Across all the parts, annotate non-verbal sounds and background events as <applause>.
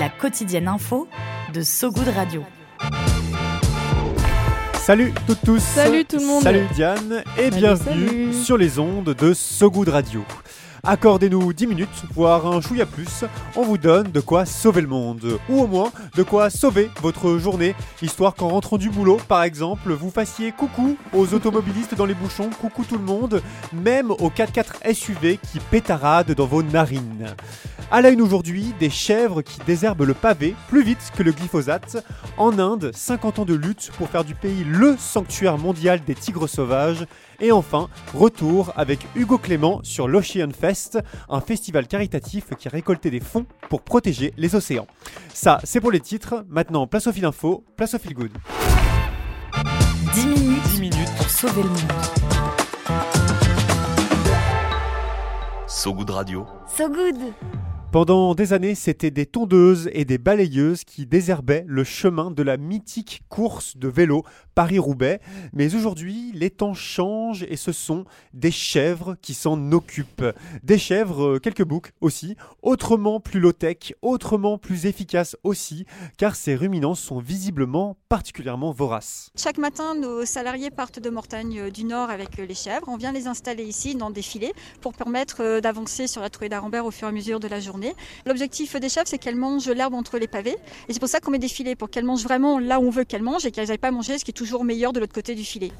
La quotidienne info de So Good Radio. Salut toutes tous Salut tout le monde Salut Diane et Salut, bienvenue salut. sur les ondes de So Good Radio. Accordez-nous 10 minutes, voire un chouïa plus, on vous donne de quoi sauver le monde, ou au moins de quoi sauver votre journée, histoire qu'en rentrant du boulot, par exemple, vous fassiez coucou aux automobilistes dans les bouchons, coucou tout le monde, même aux 4x4 SUV qui pétaradent dans vos narines. À la une aujourd'hui, des chèvres qui désherbent le pavé plus vite que le glyphosate. En Inde, 50 ans de lutte pour faire du pays le sanctuaire mondial des tigres sauvages. Et enfin, retour avec Hugo Clément sur l'Ocean Fest, un festival caritatif qui a récolté des fonds pour protéger les océans. Ça, c'est pour les titres. Maintenant, place au fil info, place au fil good. 10 minutes, 10 minutes. pour sauver le monde. So Good Radio. So Good Pendant des années, c'était des tondeuses et des balayeuses qui désherbaient le chemin de la mythique course de vélo Paris-Roubaix. Mais aujourd'hui, les temps changent et ce sont des chèvres qui s'en occupent. Des chèvres, euh, quelques boucs aussi, autrement plus low-tech, autrement plus efficaces aussi, car ces ruminants sont visiblement particulièrement voraces. Chaque matin, nos salariés partent de Mortagne euh, du Nord avec euh, les chèvres. On vient les installer ici dans des filets pour permettre d'avancer sur la trouée d'Arambert au fur et à mesure de la journée. L'objectif des chèvres, c'est qu'elles mangent l'herbe entre les pavés. Et c'est pour ça qu'on met des filets, pour qu'elles mangent vraiment là où on veut qu'elles mangent et qu'elles n'aillent pas manger ce qui est toujours meilleur de l'autre côté du filet.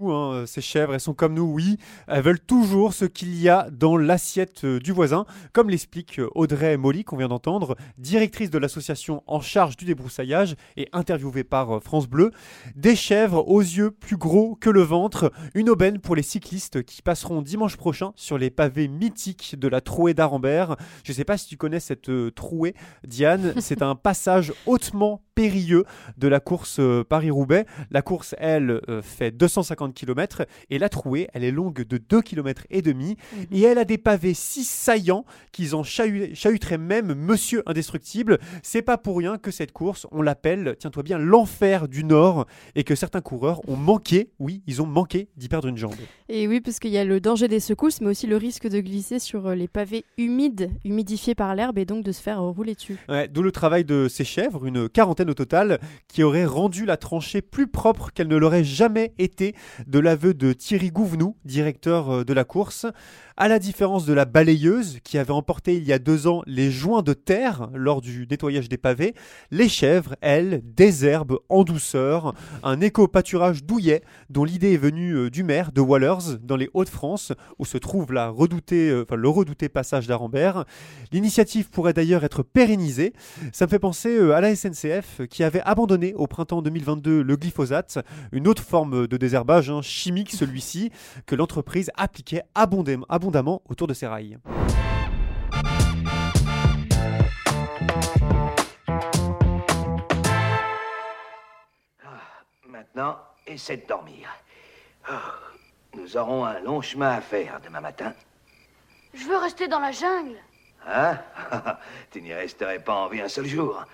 Nous, hein, ces chèvres, elles sont comme nous, oui, elles veulent toujours ce qu'il y a dans l'assiette euh, du voisin, comme l'explique euh, Audrey Molly, qu'on vient d'entendre, directrice de l'association en charge du débroussaillage et interviewée par euh, France Bleu. Des chèvres aux yeux plus gros que le ventre, une aubaine pour les cyclistes qui passeront dimanche prochain sur les pavés mythiques de la trouée d'Arambert. Je ne sais pas si tu connais cette trouée, Diane, <laughs> c'est un passage hautement périlleux de la course Paris-Roubaix. La course, elle, fait 250 km et la trouée, elle est longue de 2 km et demi et elle a des pavés si saillants qu'ils en chahu- chahuteraient même Monsieur Indestructible. C'est pas pour rien que cette course, on l'appelle, tiens-toi bien, l'enfer du Nord et que certains coureurs ont manqué, oui, ils ont manqué d'y perdre une jambe. Et oui, parce qu'il y a le danger des secousses, mais aussi le risque de glisser sur euh, les pavés humides, humidifiés par l'herbe, et donc de se faire euh, rouler dessus. Ouais, D'où le travail de ces chèvres, une quarantaine au total, qui auraient rendu la tranchée plus propre qu'elle ne l'aurait jamais été, de l'aveu de Thierry Gouvenou, directeur euh, de la course. À la différence de la balayeuse, qui avait emporté il y a deux ans les joints de terre lors du nettoyage des pavés, les chèvres, elles, désherbent en douceur un éco-pâturage douillet, dont l'idée est venue euh, du maire de Wallers, dans les Hauts-de-France, où se trouve la redoutée, euh, enfin, le redouté passage d'Arambert. L'initiative pourrait d'ailleurs être pérennisée. Ça me fait penser à la SNCF qui avait abandonné au printemps 2022 le glyphosate, une autre forme de désherbage chimique celui-ci, que l'entreprise appliquait abondamment, abondamment autour de ses rails. Maintenant, essaie de dormir. Oh, nous aurons un long chemin à faire demain matin. Je veux rester dans la jungle. Hein? <laughs> Tu n'y resterais pas en vie un seul jour.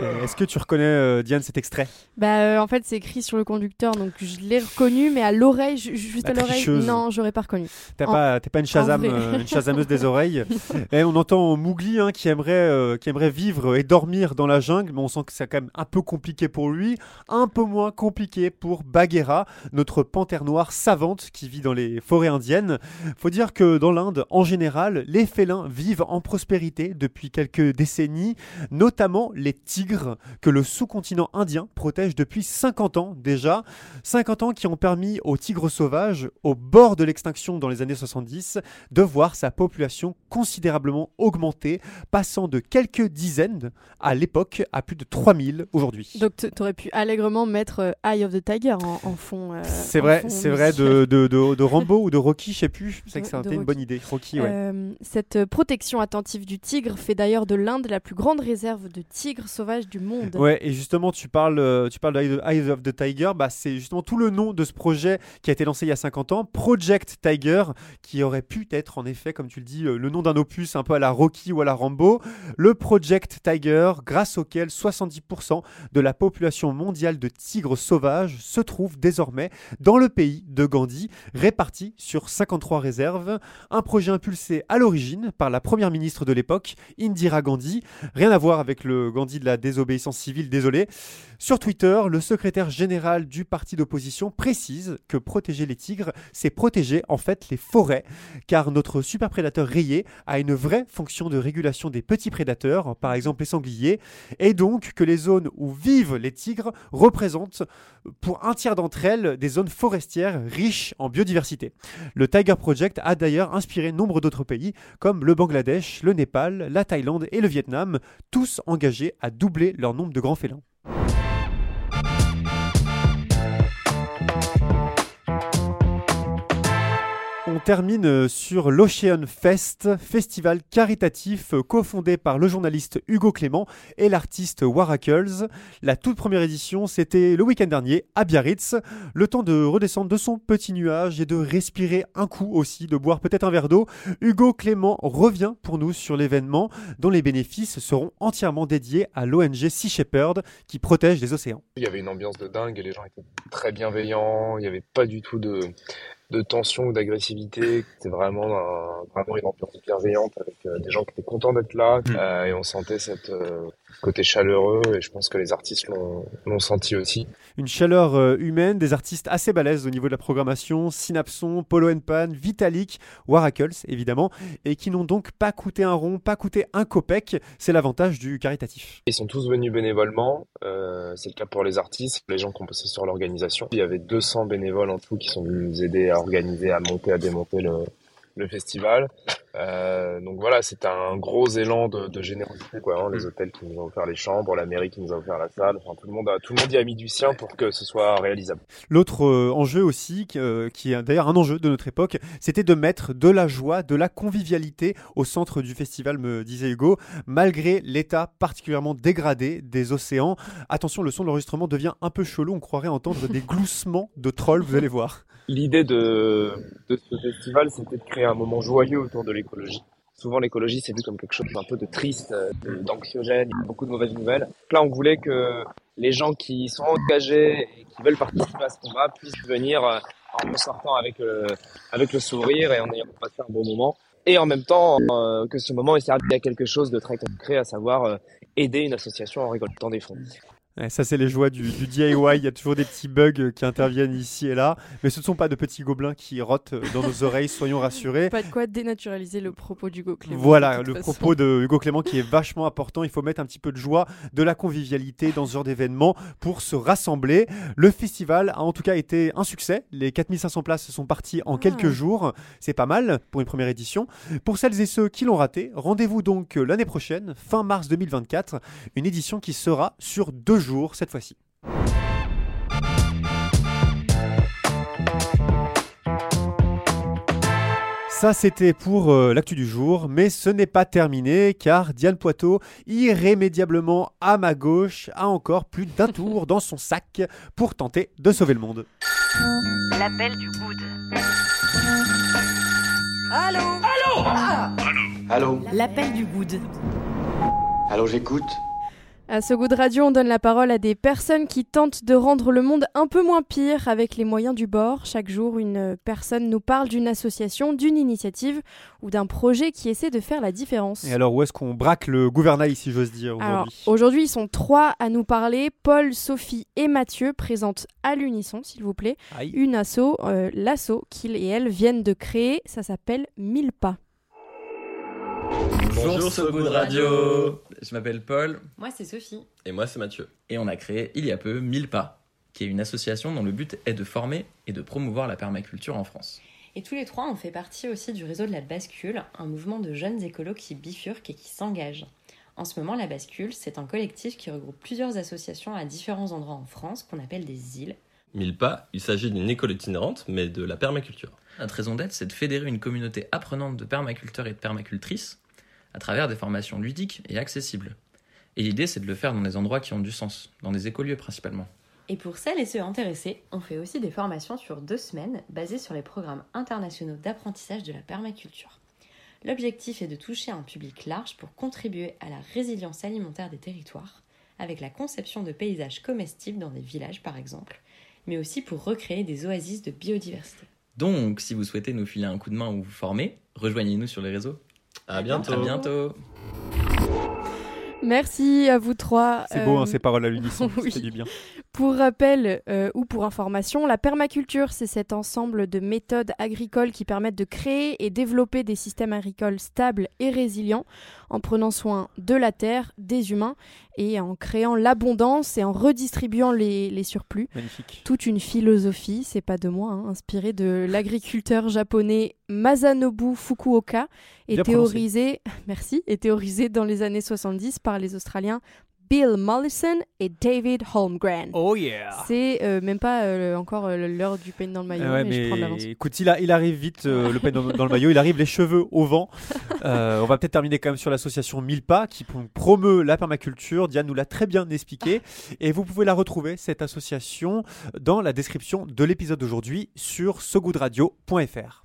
Euh, Est-ce que tu reconnais, euh, Diane, cet extrait? Bah, euh, en fait, c'est écrit sur le conducteur, donc je l'ai reconnu, mais à l'oreille, ju- juste La à l'oreille, tricheuse. non, j'aurais pas reconnu. T'es En- pas, t'es pas une Shazam, vrai. euh, une Shazameuse des <laughs> oreilles. Et on entend Mowgli hein, qui, aimerait, euh, qui aimerait vivre et dormir dans la jungle, mais on sent que c'est quand même un peu compliqué pour lui. Un peu moins compliqué pour Bagheera, notre panthère noire savante qui vit dans les forêts indiennes. Faut dire que dans l'Inde, en général, les félins vivent en prospérité depuis quelques décennies, notamment notamment les tigres que le sous-continent indien protège depuis 50 ans déjà. 50 ans qui ont permis aux tigres sauvages, au bord de l'extinction dans les années 70, de voir sa population considérablement augmenter, passant de quelques dizaines à l'époque à plus de 3000 aujourd'hui. Donc tu aurais pu allègrement mettre euh, Eye of the Tiger en, en fond. euh, C'est vrai, c'est vrai de, de, de, de Rambo ou de Rocky, je sais plus. C'est que c'était une bonne idée. Rocky, ouais. Euh, cette protection attentive du tigre fait d'ailleurs de l'Inde la plus grande réserve de tigres sauvages du monde. Ouais, et justement, tu parles, euh, tu parles de Eyes of the Tiger, bah, c'est justement tout le nom de ce projet qui a été lancé il y a 50 ans, Project Tiger, qui aurait pu être en effet, comme tu le dis, euh, le nom d'un opus un peu à la Rocky ou à la Rambo. Le Project Tiger, grâce auquel 70% de la population mondiale de tigres sauvages se trouve désormais dans le pays de Gandhi, réparti sur 53 réserves. Un projet impulsé à l'origine par la première ministre de l'époque, Indira Gandhi. Rien à voir avec le Gandhi de la désobéissance civile, désolé. Sur Twitter, le secrétaire général du parti d'opposition précise que protéger les tigres, c'est protéger en fait les forêts, car notre super prédateur rayé a une vraie fonction de régulation des petits prédateurs, par exemple les sangliers, et donc que les zones où vivent les tigres représentent pour un tiers d'entre elles des zones forestières riches en biodiversité. Le Tiger Project a d'ailleurs inspiré nombre d'autres pays comme le Bangladesh, le Népal, la Thaïlande et le Vietnam, tous engagés à doubler leur nombre de grands félins. Termine euh, sur l'Ocean Fest, festival caritatif euh, cofondé par le journaliste Hugo Clément et l'artiste Waracles. La toute première édition, c'était le week-end dernier à Biarritz. Le temps de redescendre de son petit nuage et de respirer un coup aussi, de boire peut-être un verre d'eau. Hugo Clément revient pour nous sur l'événement dont les bénéfices seront entièrement dédiés à l'ONG Sea Shepherd qui protège les océans. Il y avait une ambiance de dingue et les gens étaient très bienveillants. Il n'y avait pas du tout de, de tension ou d'agressivité. C'était vraiment, un- vraiment une ambiance bienveillante avec euh, des gens qui étaient contents d'être là. Euh, et on sentait cette euh, côté chaleureux et je pense que les artistes l'ont senti aussi. Une chaleur euh, humaine, des artistes assez balèzes au niveau de la programmation, Synapson, Polo Pan, Vitalik, Waracles évidemment, et qui n'ont donc pas coûté un rond, pas coûté un copec. C'est l'avantage du caritatif. Ils sont tous venus bénévolement. Euh, c'est le cas pour les artistes, les gens qui ont bossé sur l'organisation. Il y avait 200 bénévoles en tout qui sont venus nous aider à organiser, à monter, à démonter le, le festival. Euh, donc voilà, c'était un gros élan de, de générosité, quoi. hein. Les hôtels qui nous ont offert les chambres, la mairie qui nous a offert la salle. Enfin, tout le monde a, tout le monde y a mis du sien pour que ce soit réalisable. L'autre euh, enjeu aussi, qui, euh, qui est d'ailleurs un enjeu de notre époque, c'était de mettre de la joie, de la convivialité au centre du festival, me disait Hugo, malgré l'état particulièrement dégradé des océans. Attention, le son de l'enregistrement devient un peu chelou, on croirait entendre des <laughs> gloussements de trolls, vous allez voir. L'idée de, de ce festival, c'était de créer un moment joyeux autour de Souvent, l'écologie, c'est vu comme quelque chose d'un peu de triste, euh, d'anxiogène, beaucoup de mauvaises nouvelles. Là, on voulait que les gens qui sont engagés et qui veulent participer à ce combat puissent venir euh, en sortant avec le, avec le sourire et en ayant passé un bon moment. Et en même temps, euh, que ce moment il serve à quelque chose de très concret, à savoir euh, aider une association en récoltant des fonds. Ouais, ça, c'est les joies du, du DIY. Il y a toujours des petits bugs euh, qui interviennent ici et là. Mais ce ne sont pas de petits gobelins qui rotent euh, dans nos oreilles, soyons rassurés. Pas de quoi dénaturaliser le propos d'Hugo Clément. Voilà, le façon. propos de Hugo Clément qui est vachement important. Il faut mettre un petit peu de joie, de la convivialité dans ce genre d'événement pour se rassembler. Le festival a en tout cas été un succès. Les 4500 places sont parties en quelques jours. C'est pas mal pour une première édition. Pour celles et ceux qui l'ont raté, rendez-vous donc euh, l'année prochaine, fin mars 2024, une édition qui sera sur deux jours cette fois-ci. Ça, c'était pour euh, l'actu du jour, mais ce n'est pas terminé car Diane Poitot, irrémédiablement à ma gauche, a encore plus d'un <laughs> tour dans son sac pour tenter de sauver le monde. L'appel du good. Allô? Allô? Allô? L'appel du good. Allô, j'écoute À ce goût de radio, on donne la parole à des personnes qui tentent de rendre le monde un peu moins pire avec les moyens du bord. Chaque jour, une personne nous parle d'une association, d'une initiative ou d'un projet qui essaie de faire la différence. Et alors, où est-ce qu'on braque le gouvernail, si j'ose dire, Alors, aujourd'hui? aujourd'hui, ils sont trois à nous parler. Paul, Sophie et Mathieu présentent à l'unisson, s'il vous plaît, Aïe. une asso, euh, l'asso qu'ils et elles viennent de créer. Ça s'appelle Mille pas. Bonjour So Good Radio Je m'appelle Paul. Moi, c'est Sophie. Et moi, c'est Mathieu. Et on a créé, il y a peu, 1000 pas, qui est une association dont le but est de former et de promouvoir la permaculture en France. Et tous les trois, on fait partie aussi du réseau de la Bascule, un mouvement de jeunes écolos qui bifurquent et qui s'engagent. En ce moment, la Bascule, c'est un collectif qui regroupe plusieurs associations à différents endroits en France qu'on appelle des îles. 1000 pas, il s'agit d'une école itinérante, mais de la permaculture. Notre raison d'être, c'est de fédérer une communauté apprenante de permaculteurs et de permacultrices à travers des formations ludiques et accessibles. Et l'idée, c'est de le faire dans des endroits qui ont du sens, dans des écolieux principalement. Et pour celles et ceux intéressés, on fait aussi des formations sur deux semaines basées sur les programmes internationaux d'apprentissage de la permaculture. L'objectif est de toucher un public large pour contribuer à la résilience alimentaire des territoires, avec la conception de paysages comestibles dans des villages par exemple, mais aussi pour recréer des oasis de biodiversité. Donc, si vous souhaitez nous filer un coup de main ou vous former, rejoignez-nous sur les réseaux. À bientôt. À bientôt. Merci à vous trois. C'est beau, hein, Euh, ces paroles à l'unisson, <laughs> oui. ça fait du bien. Pour rappel euh, ou pour information, la permaculture, c'est cet ensemble de méthodes agricoles qui permettent de créer et développer des systèmes agricoles stables et résilients en prenant soin de la terre, des humains et en créant l'abondance et en redistribuant les, les surplus. Magnifique. Toute une philosophie, c'est pas de moi, hein, inspirée de l'agriculteur japonais Masanobu Fukuoka et Bien prononcé. théorisée, <laughs> merci, et théorisée dans les années 70 par les Australiens Bill Mollison et David Holmgren. Oh yeah C'est euh, même pas euh, encore euh, l'heure du pain dans le maillot, Ah ouais, mais, je prends l'avance. mais écoute, il, a- il arrive vite, le pain dans, dans le maillot, il arrive les cheveux au vent. <laughs> On va peut-être terminer quand même sur l'association Mille Pas qui prom- promeut la permaculture. Diane nous l'a très bien expliqué. Et vous pouvez la retrouver, cette association, dans la description de l'épisode d'aujourd'hui sur sogoodradio.fr.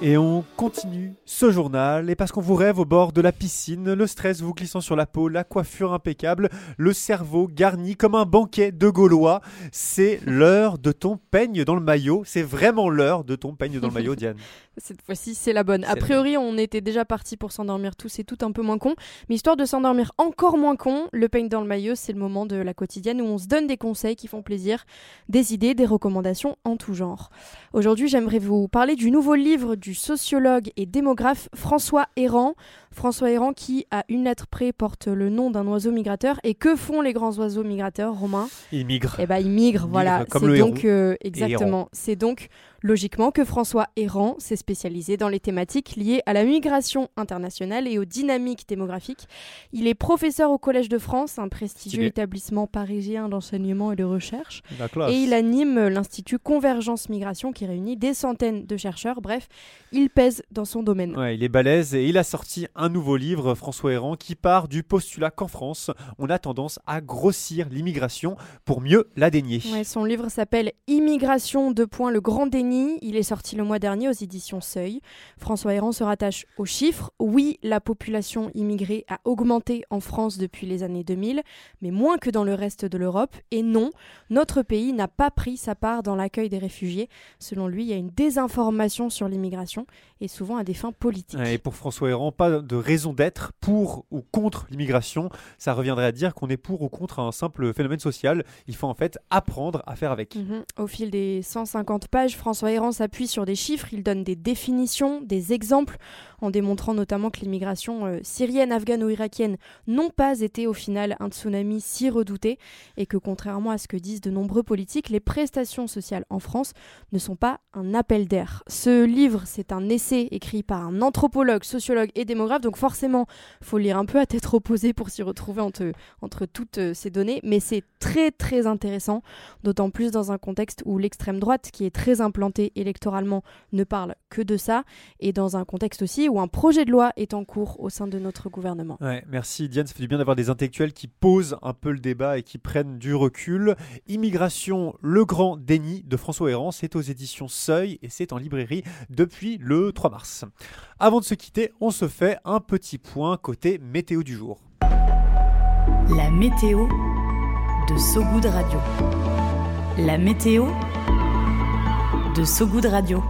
Et on continue ce journal, et parce qu'on vous rêve au bord de la piscine, le stress vous glissant sur la peau, la coiffure impeccable, le cerveau garni comme un banquet de Gaulois, c'est l'heure de ton peigne dans le maillot. C'est vraiment l'heure de ton peigne dans le maillot, Diane. <laughs> Cette fois-ci, c'est la bonne. A priori, on était déjà parti pour s'endormir tous et tout un peu moins con. Mais histoire de s'endormir encore moins con, le pain dans le maillot, c'est le moment de la quotidienne où on se donne des conseils qui font plaisir, des idées, des recommandations en tout genre. Aujourd'hui, j'aimerais vous parler du nouveau livre du sociologue et démographe François Héran. François Héran qui, à une lettre près, porte le nom d'un oiseau migrateur. Et que font les grands oiseaux migrateurs, Romain? Il migre. eh ben, il migre, voilà. comme C'est le donc euh, exactement. C'est donc logiquement que François Héran s'est spécialisé dans les thématiques liées à la migration internationale et aux dynamiques démographiques. Il est professeur au Collège de France, un prestigieux établissement parisien d'enseignement et de recherche. Et il anime l'Institut Convergence Migration qui réunit des centaines de chercheurs. Bref, il pèse dans son domaine. Ouais, il est balèze et il a sorti un nouveau livre, François Héran, qui part du postulat qu'en France, on a tendance à grossir l'immigration pour mieux la dénier. Ouais, son livre s'appelle Immigration, deux points, le grand déni. Il est sorti le mois dernier aux éditions Seuil. François Héran se rattache aux chiffres. Oui, la population immigrée a augmenté en France depuis les années 2000, mais moins que dans le reste de l'Europe. Et non, notre pays n'a pas pris sa part dans l'accueil des réfugiés. Selon lui, il y a une désinformation sur l'immigration et souvent à des fins politiques. Et pour François Héran, pas de raison d'être pour ou contre l'immigration. Ça reviendrait à dire qu'on est pour ou contre un simple phénomène social. Il faut en fait apprendre à faire avec. Mhm. Au fil des 150 pages, François Héran s'appuie sur des chiffres, il donne des définitions, des exemples, en démontrant notamment que l'immigration euh, syrienne, afghane ou irakienne n'ont pas été au final un tsunami si redouté et que contrairement à ce que disent de nombreux politiques, les prestations sociales en France ne sont pas un appel d'air. Ce livre, c'est un essai écrit par un anthropologue, sociologue et démographe, donc forcément, faut lire un peu à tête reposée pour s'y retrouver entre, entre toutes euh, ces données, mais c'est très très intéressant, d'autant plus dans un contexte où l'extrême droite, qui est très implantée électoralement, ne parle que de ça, et dans un contexte aussi où un projet de loi est en cours au sein de notre gouvernement. Ouais, merci Diane, ça fait du bien d'avoir des intellectuels qui posent un peu le débat et qui prennent du recul. Immigration, le grand déni de François Héran, c'est aux éditions Seuil et c'est en librairie depuis le 3 mars. Avant de se quitter, on se fait un petit point côté météo du jour. La météo de Sogoud Radio. La météo de Sogoud Radio.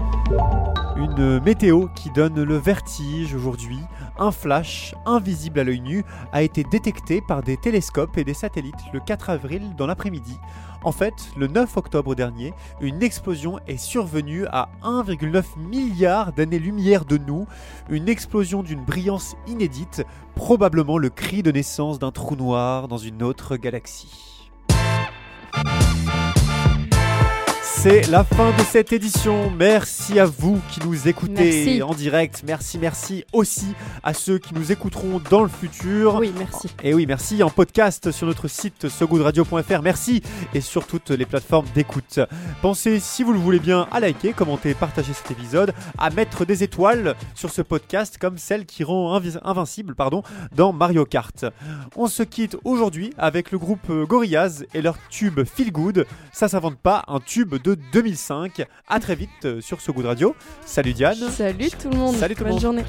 Une météo qui donne le vertige aujourd'hui. Un flash invisible à l'œil nu a été détecté par des télescopes et des satellites le 4 avril dans l'après-midi. En fait, le 9 octobre dernier, une explosion est survenue à 1,9 milliard d'années-lumière de nous, une explosion d'une brillance inédite, probablement le cri de naissance d'un trou noir dans une autre galaxie. C'est la fin de cette édition. Merci à vous qui nous écoutez Merci. en direct. Merci, merci aussi à ceux qui nous écouteront dans le futur. Oui, merci. Et oui, merci en podcast sur notre site sogoodradio.fr. Merci et sur toutes les plateformes d'écoute. Pensez, si vous le voulez bien, à liker, commenter, partager cet épisode, à mettre des étoiles sur ce podcast comme celle qui rend invi- invincible pardon, dans Mario Kart. On se quitte aujourd'hui avec le groupe Gorillaz et leur tube Feel Good. Ça s'invente pas, un tube de 2005. À très vite euh, sur So Good Radio. Salut Diane. Salut tout le monde. Salut tout le Bonne journée.